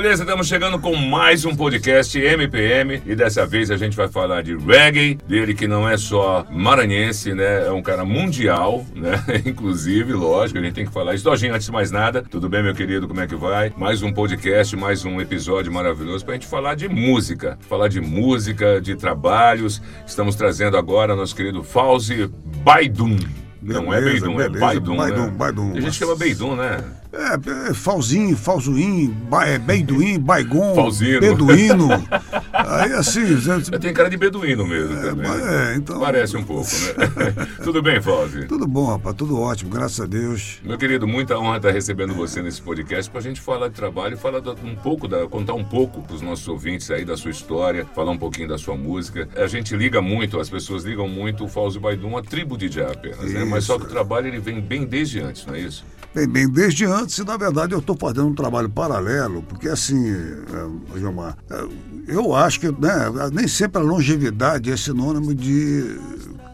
Beleza, estamos chegando com mais um podcast MPM e dessa vez a gente vai falar de reggae, dele que não é só maranhense, né? É um cara mundial, né? Inclusive, lógico, a gente tem que falar isso. Dojinho, antes de mais nada, tudo bem, meu querido? Como é que vai? Mais um podcast, mais um episódio maravilhoso pra gente falar de música. Falar de música, de trabalhos. Estamos trazendo agora nosso querido Fauzi Baidun. Não é Beleza, Beidun, é beleza. Baidun, Baidun, né? Baidun. Tem gente chama Beidun, né? É, é Falzinho, Falzuim, ba, é, Beiduim, Baigon, Falzino. Beduíno. Aí assim, você- Tem cara de beduíno mesmo mas é, então- Parece um pouco, né? Tudo bem, Fauzi? tudo bom, rapaz, tudo ótimo, graças a Deus. Meu querido, muita honra estar recebendo você nesse podcast para a gente falar de trabalho falar um pouco, da, contar um pouco para os nossos ouvintes aí da sua história, falar um pouquinho da sua música. A gente liga muito, as pessoas ligam muito o Fauzi Baidum a tribo de Já apenas, né? Mas só que o trabalho ele vem bem desde antes, não é isso? Bem, bem, desde antes, e na verdade eu estou fazendo um trabalho paralelo, porque assim, é, Gilmar, é, eu acho que né, nem sempre a longevidade é sinônimo de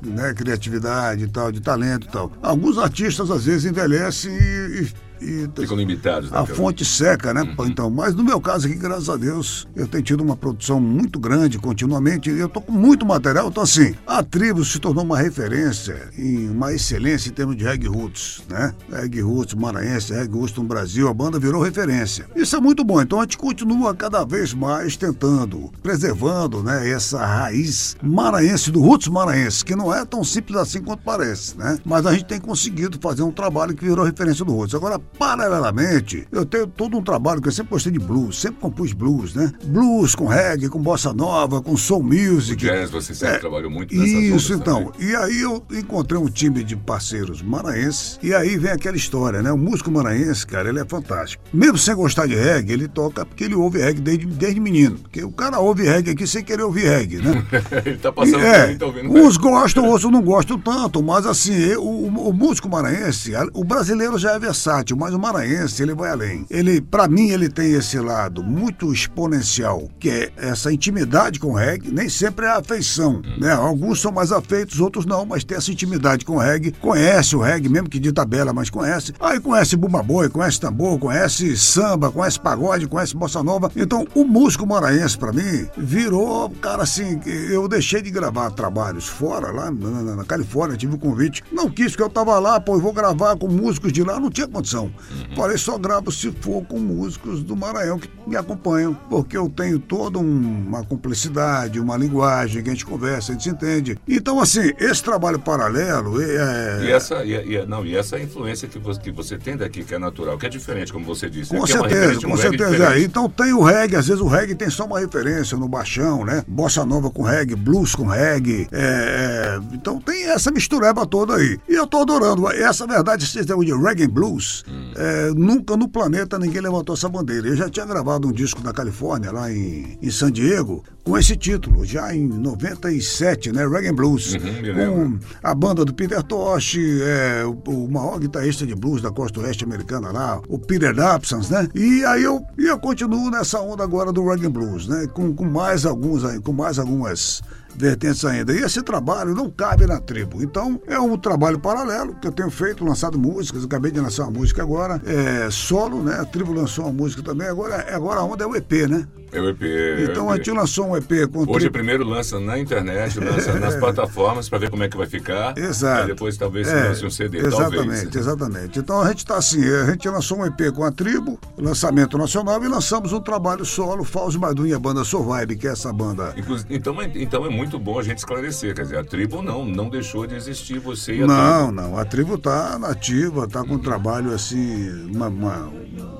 né, criatividade e tal, de talento e tal. Alguns artistas às vezes envelhecem e. e- e- Ficam limitados. né, a fonte seca, né? Então, mas no meu caso aqui, graças a Deus, eu tenho tido uma produção muito grande continuamente. Eu tô com muito material. Então, assim, a tribo se tornou uma referência em uma excelência em termos de reggae roots, né? Reggae roots maranhense, reggae roots no Brasil, a banda virou referência. Isso é muito bom. Então, a gente continua cada vez mais tentando, preservando, né? Essa raiz maranhense, do roots maranhense, que não é tão simples assim quanto parece, né? Mas a gente tem conseguido fazer um trabalho que virou referência do roots. Agora, paralelamente, eu tenho todo um trabalho que eu sempre gostei de blues, sempre compus blues, né? Blues com reggae, com bossa nova, com soul music. Jazz, você sempre É, trabalhou muito nessas Isso, então. também. E aí eu encontrei um time de parceiros maranhenses, e aí vem aquela história, né? O músico maranhense, cara, ele é fantástico. Mesmo sem gostar de reggae, ele toca porque ele ouve reggae desde, desde menino. Porque o cara ouve reggae aqui sem querer ouvir reggae, né? ele tá passando por É, tá ouvindo. uns gostam, outros não gostam tanto, mas assim, eu- o, o músico maranhense, o brasileiro já é versátil, mas o maranhense, ele vai além. Ele, para mim, ele tem esse lado muito exponencial, que é essa intimidade com o reggae, nem sempre é afeição, né? Alguns são mais afeitos, outros não, mas tem essa intimidade com o reggae, conhece o reggae, mesmo que de tabela, mas conhece. Aí conhece bumba boi, conhece tambor, conhece samba, conhece pagode, conhece bossa nova. Então, o músico maranhense, para mim, virou, cara, assim, eu deixei de gravar trabalhos fora, lá na, na- na Califórnia, tive um convite. Não quis, porque eu tava lá, pô, eu vou gravar com músicos de lá, não tinha condição. Falei, só gravo se for com músicos do Maranhão que me acompanham, porque eu tenho toda um- uma cumplicidade, uma linguagem que a gente conversa, a gente se entende. Então, assim, esse trabalho paralelo é. E essa, e, e- não, e essa influência que você, que você tem daqui, que é natural, que é diferente, como você disse. Com Aqui é certeza, um com certeza. É. Então tem o reggae, às vezes o reggae tem só uma referência no baixão, né? Bossa nova com reggae, blues com reggae. é, é, então tem essa mistureba toda aí. E eu tô adorando. Essa verdade, esse negócio de reggae blues, Hum. É, nunca no planeta ninguém levantou essa bandeira. Eu já tinha gravado um disco na Califórnia, lá em, em San Diego, com esse título, já em 97, né? Reggae Blues. Uhum, com a banda do Peter Tosh, é, o, o maior guitarrista de blues da costa oeste americana lá, o Peter Absence, né? E aí eu, eu continuo nessa onda agora do reggae blues, né? Com, com mais alguns aí, com mais algumas vertentes ainda. E esse trabalho não cabe na tribo. Então, é um trabalho paralelo que eu tenho feito, lançado músicas. Acabei de lançar uma música agora, é, solo, né? A tribo lançou uma música também. Agora, agora a onda é o EP, né? É o EP. é o Então a EP. gente lançou um EP com Hoje tribo. primeiro lança na internet, lança nas plataformas para ver como é que vai ficar. Exato. Aí depois talvez se É, lance um CD, Exatamente, talvez. exatamente. Então a gente está assim, a gente lançou um EP com a tribo, lançamento nacional, e lançamos um trabalho solo, Fausto Madun e a banda Survive, que é essa banda. Inclu- Então, é- então é muito bom a gente esclarecer, quer dizer, a tribo não, não deixou de existir você e a Não, tribo. não, a tribo tá nativa, tá com um trabalho assim, uma, uma-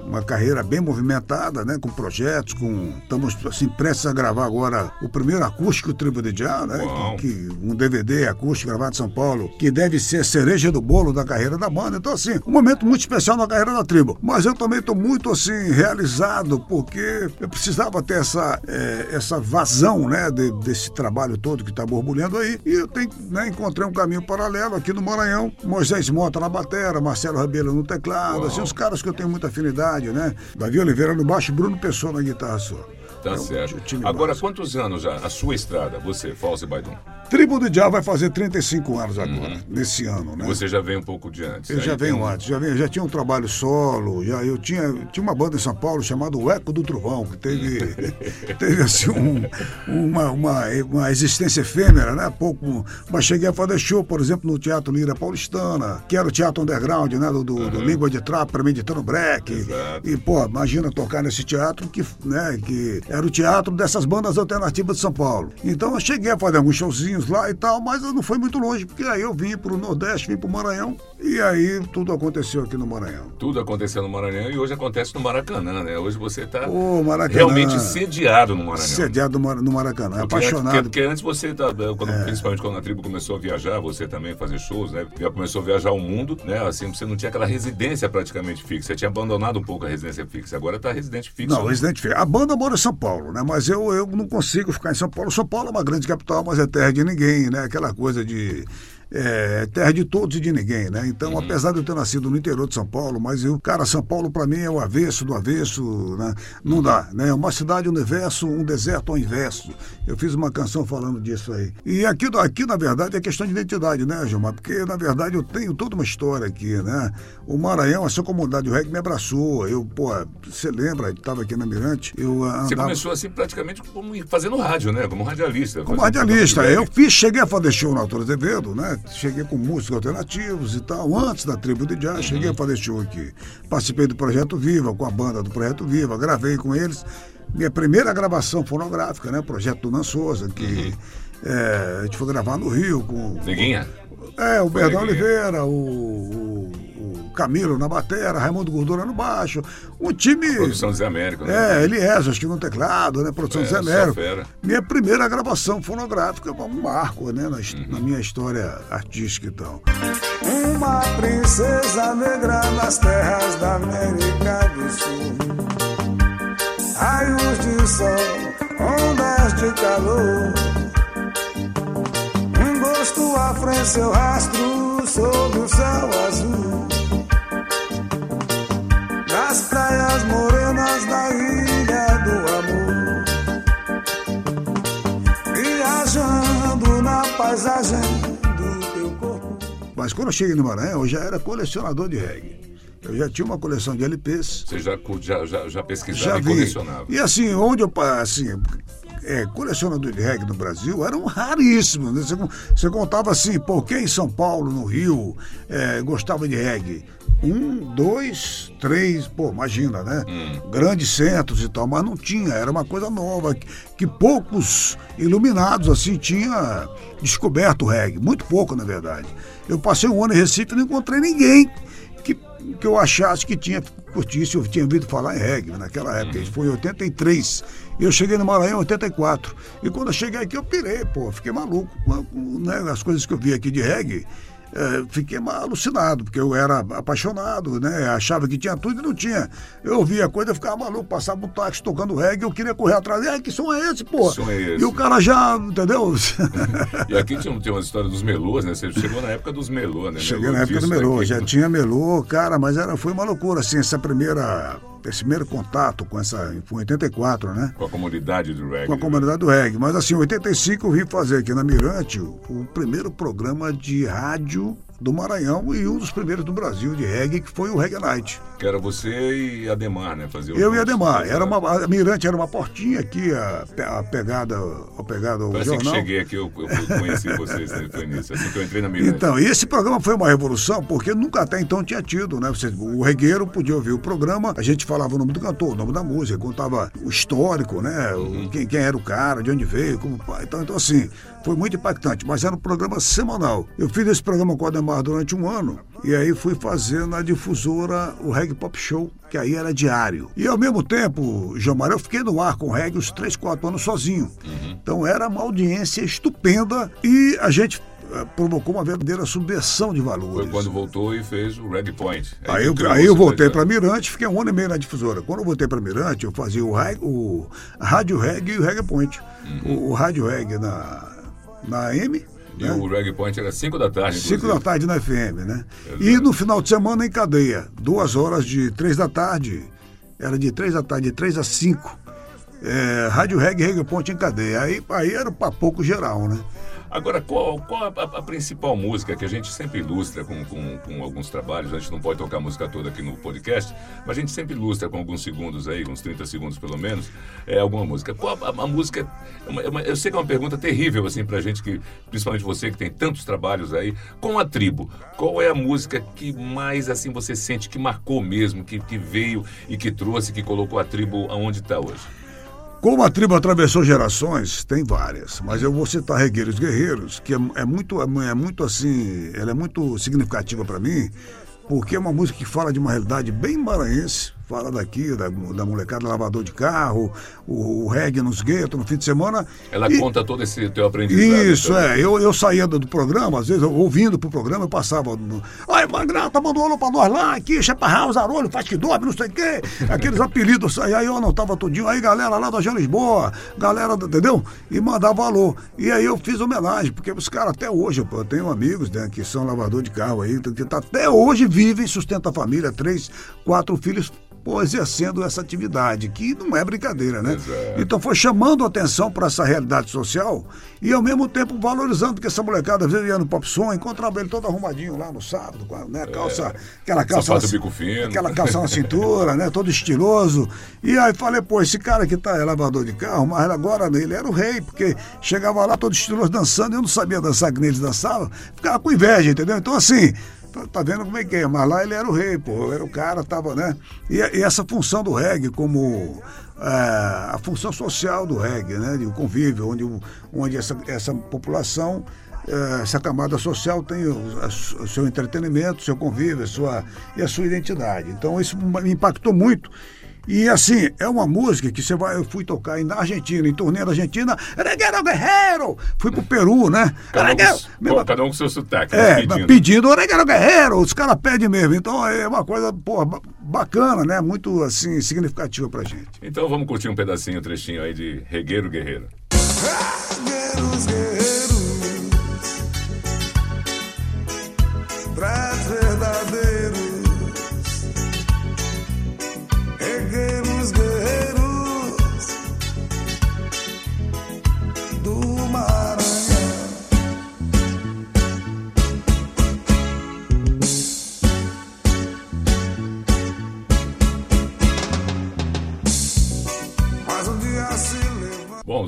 uma carreira bem movimentada, né? Com projetos, com. Estamos assim, prestes a gravar agora o primeiro acústico Tribo de Já, né? Que, que- um DVD acústico gravado em São Paulo, que deve ser cereja do bolo da carreira da banda. Então, assim, um momento muito especial na carreira da tribo. Mas eu também estou muito assim, realizado, porque eu precisava ter essa, eh, essa vazão, né? de- desse trabalho todo que está borbulhando aí. E eu tenho, né, encontrei um caminho paralelo aqui no Maranhão. Moisés Mota na batera, Marcelo Rabelo no teclado, Uau. assim, os caras que eu tenho muita afinidade, né? Davi Oliveira no baixo, Bruno Pessoa na guitarra só. Tá É certo. time Agora, básico. quantos anos já? A sua estrada, você, Falso e Baidum? Tribo do Diabo vai fazer 35 anos agora, nesse ano, né? Uhum. Você já vem um pouco de antes. Eu Aí já venho um- antes, já, venho, já tinha um trabalho solo, já eu tinha, tinha uma banda em São Paulo chamada O Eco do Trovão, que teve, teve assim um- uma, uma, uma existência efêmera, né? Pouco, mas cheguei a fazer show, por exemplo, no Teatro Lira Paulistana, que era o teatro underground, né? Do, do, do Língua de Trap, premeditando break. Exato. E, pô, imagina tocar nesse teatro que, né, que era o teatro dessas bandas alternativas de São Paulo. Então eu cheguei a fazer alguns showzinhos lá e tal, mas não foi muito longe, porque aí eu vim pro Nordeste, vim pro Maranhão, e aí tudo aconteceu aqui no Maranhão. Tudo aconteceu no Maranhão e hoje acontece no Maracanã, né? Hoje você está realmente sediado no Maranhão. Sediado no Mar- no Maracanã, Porque- apaixonado. Porque, porque antes você, tá, quando- É. principalmente quando a tribo começou a viajar, você também fazer shows, né? Já começou a viajar o mundo, né? Assim, você não tinha aquela residência praticamente fixa. Você tinha abandonado um pouco a residência fixa. Agora está residente fixo. Não, Resident Evil. A banda mora em São Paulo, né? Mas eu, eu não consigo ficar em São Paulo. São Paulo é uma grande capital, mas é terra de ninguém, né? Aquela coisa de. É, terra de todos e de ninguém, né? Então, apesar de eu ter nascido no interior de São Paulo, mas eu, cara, São Paulo pra mim é o avesso do avesso, né? Não dá, né? É uma cidade universo, um deserto ao inverso. Eu fiz uma canção falando disso aí. E aqui, aqui na verdade, é questão de identidade, né, Gilmar? Porque, na verdade, eu tenho toda uma história aqui, né? O Maranhão, a sua comunidade, o reggae me abraçou. Eu, pô, você lembra, estava aqui na Mirante, eu ah, Você andava... começou assim praticamente como fazendo rádio, né? Como radialista. Como radialista, eu fiz, cheguei a fazer show na Altura Azevedo, né? Cheguei com músicos alternativos e tal, antes da tribo de jazz, cheguei a fazer show aqui. Participei do Projeto Viva, com a banda do Projeto Viva, gravei com eles. Minha primeira gravação fonográfica, né? Projeto do Nan Souza, que é, a gente foi gravar no Rio com. Neguinha? É, o Neguinha. Oliveira, o, o- o Camilo na batera, Raimundo Gordura no baixo. Um time. Produção Zé Américo, né? É, Elias, acho que no teclado, né? Produção É, Zé fera. Minha primeira gravação fonográfica, um marco, né? Na, Uhum. na minha história artística e tal. Uma princesa negra nas terras da América do Sul. Raios de sol, ondas de calor. Um gosto à frente, seu rastro sob o céu azul. Paisagem do teu corpo. Mas quando eu cheguei no Maranhão, eu já era colecionador de reggae. Eu já tinha uma coleção de LPs. Você já, já, já, já pesquisava Já e vi. colecionava. E assim, onde eu assim, é, colecionador de reggae no Brasil eram raríssimos. Né? Você, você contava assim, pô, quem em São Paulo, no Rio, é, gostava de reggae? Um, dois, três, pô, imagina, né? Grandes centros e tal, mas não tinha, era uma coisa nova, que, que poucos iluminados assim tinha descoberto o reggae, muito pouco na verdade. Eu passei um ano em Recife e não encontrei ninguém que, que eu achasse que tinha curtisse, eu tinha ouvido falar em reggae naquela época. Isso foi em 83. E eu cheguei no Maranhão em 84. E quando eu cheguei aqui, eu pirei, pô, fiquei maluco. né, as coisas que eu vi aqui de reggae. eh, fiquei alucinado, porque eu era apaixonado, né? Achava que tinha tudo e não tinha. Eu ouvia a coisa, eu ficava maluco, passava um táxi tocando reggae, eu queria correr atrás. É, que som é esse, pô? Que som é esse? E o cara já, entendeu? E aqui tinha, tem uma história dos melôs, né? Você chegou na época dos melô, né? Cheguei na época do melô, daquilo. já tinha melô, cara, mas era, foi uma loucura, assim, essa primeira, esse primeiro contato com essa, foi em 84, né? Com a comunidade do reggae. Com a comunidade do reggae. Mas assim, em 85 eu vim fazer aqui na Mirante o, o primeiro programa de rádio do Maranhão e um dos primeiros do Brasil de reggae, que foi o Reggae Night. Que era você e Ademar, né? Fazer Eu e Ademar, era uma, a Mirante era uma portinha aqui, a, a pegada, a pegada ao Parece que jornal. cheguei aqui, eu, eu conheci vocês, né? Foi nisso. Assim que eu entrei na Mirante. Então, e esse programa foi uma revolução, porque nunca até então tinha tido, né? Você, o regueiro podia ouvir o programa, a gente falava o nome do cantor, o nome da música, contava o histórico, né? O- quem, quem era o cara, de onde veio, como. Então, então, assim, foi muito impactante, mas era um programa semanal. Eu fiz esse programa com o Ademar mar durante um ano. E aí fui fazer na difusora o Reggae Pop Show, que aí era diário. E ao mesmo tempo, Gilmar, eu fiquei no ar com o reggae os três, quatro anos sozinho. Então era uma audiência estupenda e a gente eh, provocou uma verdadeira subversão de valores. Foi quando voltou e fez o Reg Point. Aí eu, criou aí eu voltei para Mirante, fiquei um ano e meio na difusora. Quando eu voltei para Mirante, eu fazia o, reg- o a Rádio Reggae e o Reggae Point. O, o Rádio Reggae na, na M, E né? o Reg Point era 5 da tarde, 5 inclusive. da tarde na FM, né? E no final de semana em cadeia, duas horas de três da tarde. Era de três da tarde, de três a cinco. É, Rádio Reggae e Reggae Ponte em cadeia. Aí, aí era para pouco geral, né? Agora, qual, qual a, a principal música que a gente sempre ilustra com, com, com alguns trabalhos? A gente não pode tocar a música toda aqui no podcast, mas a gente sempre ilustra com alguns segundos aí, uns 30 segundos pelo menos, é alguma música. Qual a, a música. é uma- é uma- eu sei que é uma pergunta terrível, assim, pra gente, que, principalmente você que tem tantos trabalhos aí, com a tribo. Qual é a música que mais, assim, você sente que marcou mesmo, que, que veio e que trouxe, que colocou a tribo aonde está hoje? Como a tribo atravessou gerações, tem várias, mas eu vou citar Regueiros Guerreiros, que é, é muito, é, é muito assim, ela é muito significativa para mim, porque é uma música que fala de uma realidade bem maranhense, fala daqui, da, da molecada lavador de carro, o, o reggae nos guetos no fim de semana. Ela E- conta todo esse teu aprendizado. Isso, então. é. Eu, eu saía do, do programa, às vezes, eu, ouvindo pro programa, eu passava. No, Ai, Magrata mandou alô pra nós lá, aqui, Chaparral, Zarolho, faz que dorme, não sei o quê. Aqueles apelidos, aí, aí eu anotava tudinho. Aí, galera lá da Jean Lisboa, galera, entendeu? E mandava alô. E aí eu fiz homenagem, porque os caras até hoje, pô, eu tenho amigos né, que são lavador de carro aí, que tá- até hoje vivem, sustentam a família, três, quatro filhos. Pô, exercendo essa atividade, que não é brincadeira, né? Exato. Então foi chamando atenção para essa realidade social e ao mesmo tempo valorizando que essa molecada às vezes ia no pop som, encontrava ele todo arrumadinho lá no sábado, com a né, calça, aquela calça, na- bico fino. aquela calça na cintura, né, todo estiloso. E aí falei, pô, esse cara que tá é lavador de carro, mas agora ele era o rei, porque chegava lá todo estiloso dançando, eu não sabia dançar que neles dançavam, ficava com inveja, entendeu? Então assim, Tá, tá vendo como é que é? Mas lá ele era o rei, pô. Era o cara, tava, né? E, e essa função do reggae como é, a função social do reggae, né? De um convívio, onde, onde essa, essa população, é, essa camada social tem o, seu entretenimento, seu convívio, sua, e a sua identidade. Então isso me impactou muito. E assim, é uma música que você vai, eu fui tocar na Argentina, em turnê na Argentina, Regueiro Guerreiro! Fui pro Peru, né? Cada um, Regueiro- com, cada um com seu sotaque, é, mas pedindo, pedindo. Oregueiro Guerreiro, os caras pedem mesmo. Então é uma coisa, pô, ba- bacana, né? Muito, assim, significativa pra gente. Então vamos curtir um pedacinho, um trechinho aí de Regueiro Guerreiro. Guerreiros, guerreiros,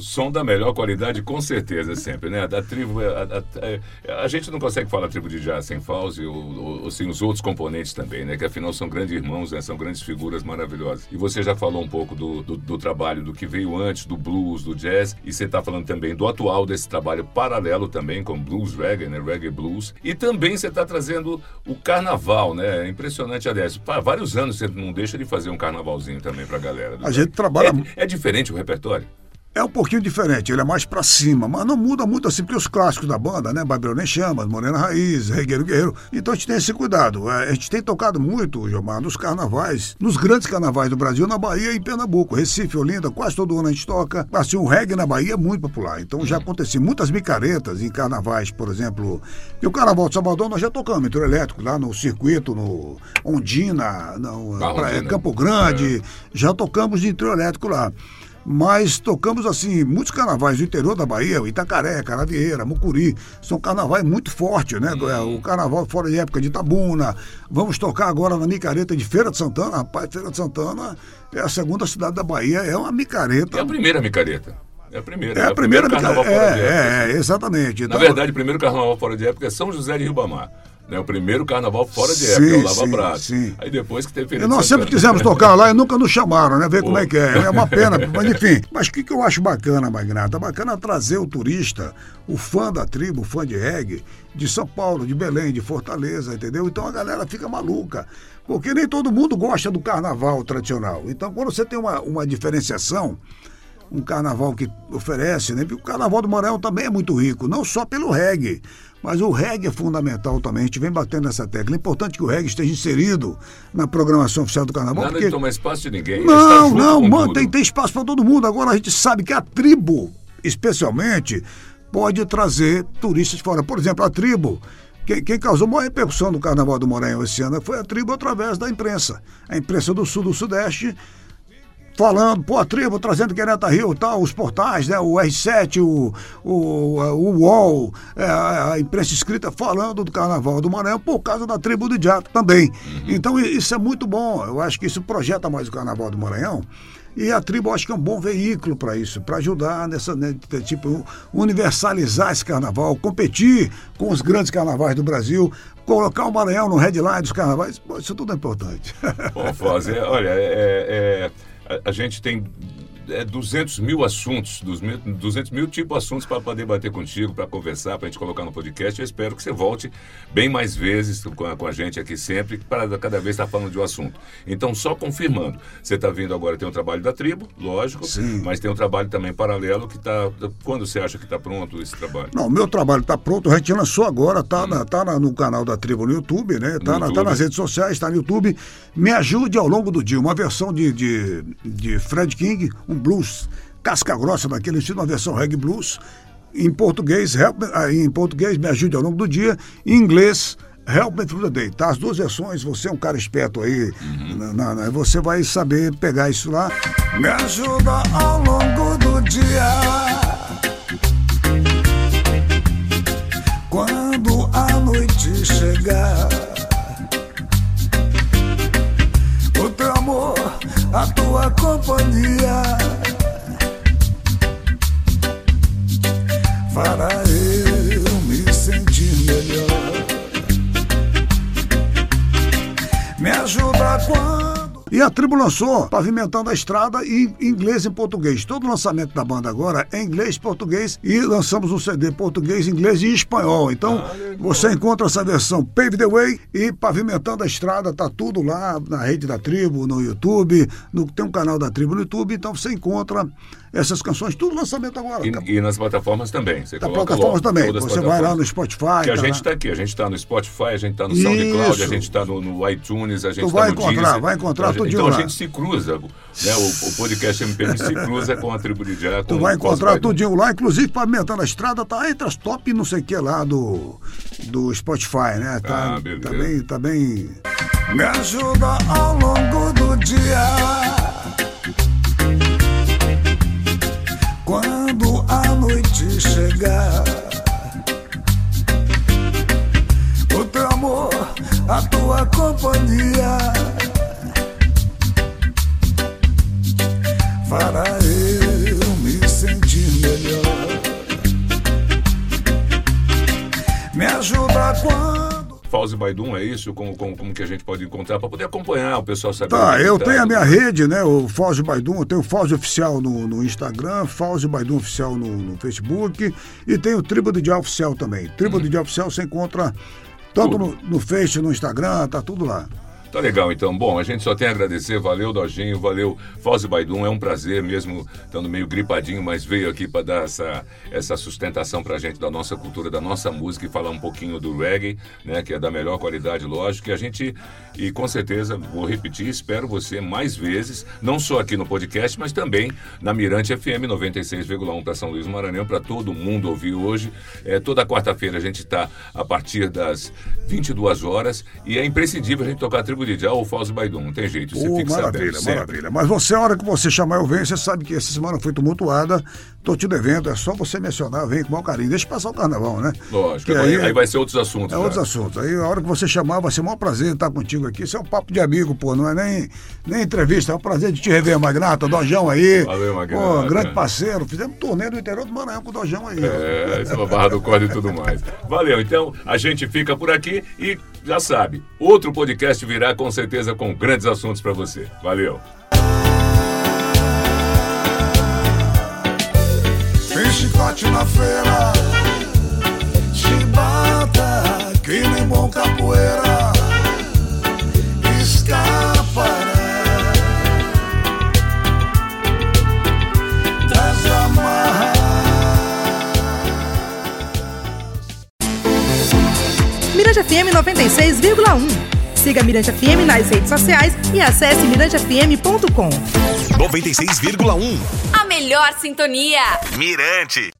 som da melhor qualidade, com certeza, sempre, né? Da tribo, a, a- a- a gente não consegue falar tribo de jazz sem Fauzi ou, ou, ou sem os outros componentes também, né? Que afinal são grandes irmãos, né? São grandes figuras maravilhosas. E você já falou um pouco do, do, do trabalho, do que veio antes, do blues, do jazz, e você está falando também do atual, desse trabalho paralelo também com blues reggae, né? Reggae blues. E também você está trazendo o carnaval, né? É Impressionante, aliás. Há vários anos você não deixa de fazer um carnavalzinho também pra galera. do A gente trabalha- É, é diferente o repertório? É um pouquinho diferente, ele é mais pra cima, mas não muda muito assim, porque os clássicos da banda, né? Babilônia em Chamas, Morena Raiz, Regueiro Guerreiro. Então a gente tem esse cuidado. É, A gente tem tocado muito, Gilmar, nos carnavais, nos grandes carnavais do Brasil, na Bahia e em Pernambuco. Recife, Olinda, quase todo ano a gente toca. Assim, o reggae na Bahia é muito popular. Então já aconteceu muitas micaretas em carnavais, por exemplo. E o Carnaval de Salvador nós já tocamos, em trio elétrico, lá no circuito, no Ondina, no, pra- Ondina. Campo Grande. Já tocamos de trio elétrico lá. Mas tocamos assim, muitos carnavais do interior da Bahia, Itacaré, Caravieira, Mucuri, são carnavais muito fortes, né? O carnaval fora de época de Itabuna. Vamos tocar agora na micareta de Feira de Santana. Rapaz, Feira de Santana é a segunda cidade da Bahia, é uma micareta. É a primeira micareta. É a primeira. É a o primeira primeiro micareta. carnaval fora de época. É, é, exatamente. Na Então, verdade, o primeiro carnaval fora de época é São José de Ribamar. Né? O primeiro carnaval fora de Sim, época, é o Lava sim, Prato. sim. Aí depois que teve nós sempre quisemos tocar lá e nunca nos chamaram, né? Ver como Pô. é que é. É uma pena, mas enfim. Mas o que, que eu acho bacana, Magnata? Bacana trazer o turista, o fã da tribo, o fã de reggae, de São Paulo, de Belém, de Fortaleza, entendeu? Então a galera fica maluca. Porque nem todo mundo gosta do carnaval tradicional. Então quando você tem uma, uma diferenciação, um carnaval que oferece, né? Porque o carnaval do Maranhão também é muito rico, não só pelo reggae, mas o reggae é fundamental também. A gente vem batendo nessa tecla. É importante que o reggae esteja inserido na programação oficial do carnaval. Nada porque... de tomar espaço de ninguém. Não, não, mano, tem, tem espaço para todo mundo. Agora a gente sabe que a tribo, especialmente, pode trazer turistas de fora. Por exemplo, a tribo. Quem, quem causou maior repercussão no Carnaval do Maranhão esse ano foi a tribo através da imprensa. A imprensa do Sul do Sudeste falando, pô, a tribo trazendo Quereta Rio tal, os portais, né? O R7, o, o, o UOL, é, a imprensa escrita falando do Carnaval do Maranhão por causa da tribo do Diato também. Então i- isso é muito bom. Eu acho que isso projeta mais o Carnaval do Maranhão. E a tribo acho que é um bom veículo para isso, para ajudar nessa, né, tipo, universalizar esse carnaval, competir com os grandes carnavais do Brasil, colocar o Maranhão no headline dos carnavais, isso tudo é importante. Bom, Foz, é, olha, é, é, a, gente tem é, 200 mil assuntos, dos mil- 200 mil tipo assuntos para poder debater contigo, para conversar, para a gente colocar no podcast. Eu espero que você volte bem mais vezes com a, com a gente aqui sempre, para cada vez estar falando de um assunto. Então, só confirmando, você está vindo agora, tem um trabalho da tribo, lógico, Sim. mas tem um trabalho também paralelo que está. Quando você acha que está pronto esse trabalho? Não, meu trabalho está pronto, a gente lançou agora, tá, na- tá no canal da Tribo no YouTube, né? Tá, No na- tá nas redes sociais, está no YouTube. Me ajude ao longo do dia, uma versão de, de, de Fred King, um blues casca grossa daquele estilo, uma versão reggae blues. Em português, help me- ah, em português, me ajude ao longo do dia. Em inglês, Help Me Through the Day, tá? As duas versões, você é um cara esperto aí, na- na- na- você vai saber pegar isso lá. Me ajuda ao longo do dia. Quando a noite chegar, amor, a tua companhia, fará eu me sentir melhor. Me ajuda quando. E a tribo lançou Pavimentando a Estrada em inglês e português. Todo o lançamento da banda agora é inglês e português e lançamos um CD português, inglês e espanhol. Então você encontra essa versão Pave the Way e Pavimentando a Estrada, tá tudo lá na rede da tribo, no YouTube, no, tem um canal da tribo no YouTube, então você encontra essas canções, tudo lançamento agora. E, e nas plataformas também. Você Da coloca plataformas também. Você vai lá plataformas. no Spotify. Que a tá gente está aqui, a gente está no Spotify, a gente está no SoundCloud, a Isso. gente está no, no iTunes, a gente Tu está vai no encontrar, Deezer. vai encontrar então, tudinho Então a gente se cruza, né? O, o podcast MPM se cruza com a tribo de Já. Tu vai encontrar tudinho lá, inclusive Pavimentando a Estrada tá entre as top não sei o que lá do, do Spotify, né? Tá, Ah, beleza. tá bem, tá bem. Me ajuda ao longo do dia. Noite chegar, o teu amor, a tua companhia, fará eu me sentir melhor. Me ajuda quando. Fauzi Baidum, é isso? Como, como, como que a gente pode encontrar para poder acompanhar o pessoal saber Tá, onde eu tá, tenho a minha rede, né? O Fauzi Baidum, eu tenho o Fauzi Oficial no, no Instagram, Fauzi Baidum Oficial no, no Facebook e tenho o Tribo do Dia Oficial também. Tribo do Dia Oficial você encontra tanto no, no Face, no Instagram, tá tudo lá. Tá legal, então. Bom, a gente só tem a agradecer. Valeu, Dojinho. Valeu, Fauzi Baidum. É um prazer, mesmo estando meio gripadinho, mas veio aqui para dar essa, essa sustentação pra gente da nossa cultura, da nossa música e falar um pouquinho do reggae, né? Que é da melhor qualidade, lógico. E a gente, e com certeza, vou repetir, espero você mais vezes, não só aqui no podcast, mas também na Mirante FM 96,1 para São Luís Maranhão, para todo mundo ouvir hoje. É, toda quarta-feira a gente está a partir das 22 horas e é imprescindível a gente tocar a Rodrigo Dijá ou Fausto Baidum. Não tem jeito, você Ô, fica maravilha, sabendo. sempre. maravilha. Mas você, a hora que você chamar, eu venho. Você sabe que essa semana foi tumultuada. Tô te devendo, é só você mencionar, vem com o maior carinho. Deixa passar o carnaval, né? Lógico, aí, aí vai ser outros assuntos. É já. outros assuntos. Aí a hora que você chamar, vai ser o maior prazer estar contigo aqui. Isso é um papo de amigo, pô. Não é nem, nem entrevista. É um prazer de te rever, Magnata. Dojão aí. Valeu, Magnata. Pô, grande parceiro. Fizemos turnê no interior do Maranhão com o Dojão aí. É, essa barra do corda e tudo mais. Valeu, então a gente fica por aqui e já sabe, outro podcast virá com certeza com grandes assuntos pra você. Valeu. Tem chicote na feira, chibata, que nem bom capoeira, escaparé das amarras. Mirante FM 96,1. Siga Mirante FM nas redes sociais e acesse mirantefm.com. 96,1. A melhor sintonia. Mirante.